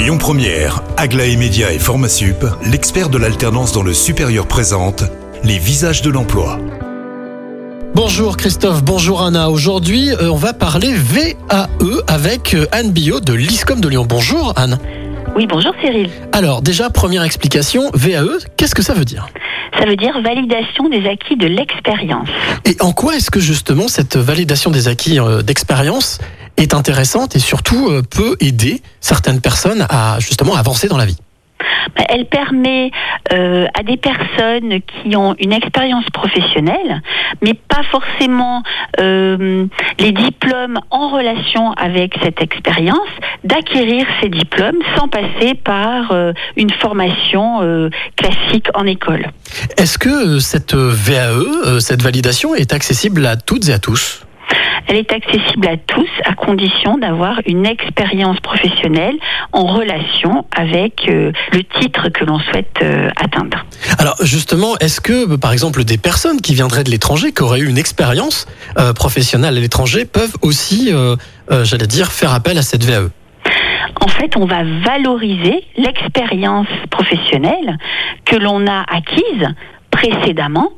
Lyon Première, Aglaé Média et Formasup, l'expert de l'alternance dans le supérieur présente les visages de l'emploi. Bonjour Christophe, bonjour Anna. Aujourd'hui, euh, on va parler VAE avec euh, Anne Billot de l'ISCOM de Lyon. Bonjour Anne. Oui, bonjour Cyril. Alors déjà, première explication, VAE, qu'est-ce que ça veut dire? Ça veut dire validation des acquis de l'expérience. Et en quoi est-ce que justement cette validation des acquis euh, d'expérience est intéressante et surtout euh, peut aider certaines personnes à justement avancer dans la vie Bah, Elle permet euh, à des personnes qui ont une expérience professionnelle, mais pas forcément euh, les diplômes en relation avec cette expérience, d'acquérir ces diplômes sans passer par euh, une formation classique en école. Est-ce que cette VAE, cette validation est accessible à toutes et à tous? Elle est accessible à tous à condition d'avoir une expérience professionnelle en relation avec euh, le titre que l'on souhaite euh, atteindre. Alors justement, est-ce que par exemple des personnes qui viendraient de l'étranger, qui auraient eu une expérience euh, professionnelle à l'étranger, peuvent aussi, j'allais dire, faire appel à cette VAE En fait, on va valoriser l'expérience professionnelle que l'on a acquise précédemment.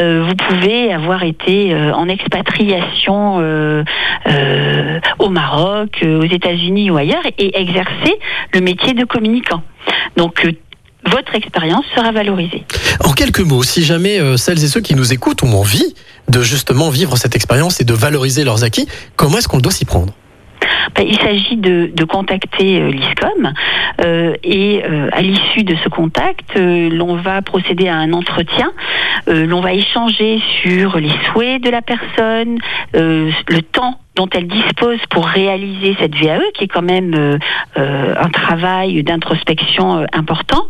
Euh, vous pouvez avoir été euh, en expatriation euh, au Maroc, aux États-Unis ou ailleurs et exercer le métier de communicant. Donc, votre expérience sera valorisée. En quelques mots, si jamais celles et ceux qui nous écoutent ont envie de justement vivre cette expérience et de valoriser leurs acquis, comment est-ce qu'on doit s'y prendre? Ben, Il s'agit de, de contacter euh, l'ISCOM euh, et euh, à l'issue de ce contact, l'on va procéder à un entretien. L'on va échanger sur les souhaits de la personne, le temps dont elle dispose pour réaliser cette VAE, qui est quand même euh, euh, un travail d'introspection euh, important,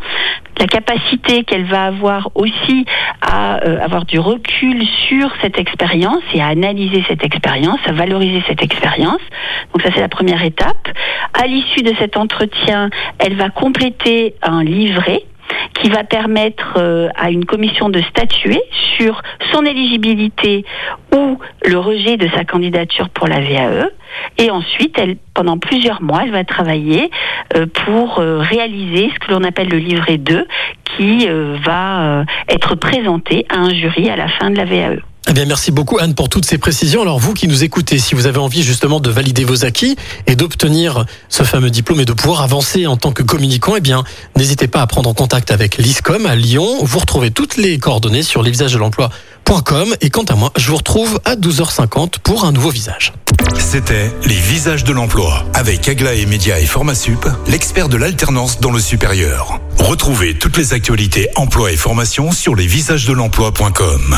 la capacité qu'elle va avoir aussi à avoir du recul sur cette expérience et à analyser cette expérience, à valoriser cette expérience. Donc ça c'est la première étape. À l'issue de cet entretien, elle va compléter un livret qui va permettre euh, à une commission de statuer sur son éligibilité ou le rejet de sa candidature pour la VAE. Et ensuite, elle, pendant plusieurs mois, elle va travailler euh, pour euh, réaliser ce que l'on appelle le livret 2, qui va être présenté à un jury à la fin de la VAE. Eh bien, merci beaucoup Anne pour toutes ces précisions. Alors vous qui nous écoutez, si vous avez envie justement de valider vos acquis et d'obtenir ce fameux diplôme et de pouvoir avancer en tant que communicant, eh bien, n'hésitez pas à prendre en contact avec l'ISCOM à Lyon. Vous retrouvez toutes les coordonnées sur lesvisagesdelemploi.com et quant à moi, je vous retrouve à 12h50 pour un nouveau visage. C'était les visages de l'emploi avec Aglaé Média et Formasup, l'expert de l'alternance dans le supérieur. Retrouvez toutes les actualités emploi et formation sur lesvisagesdelemploi.com.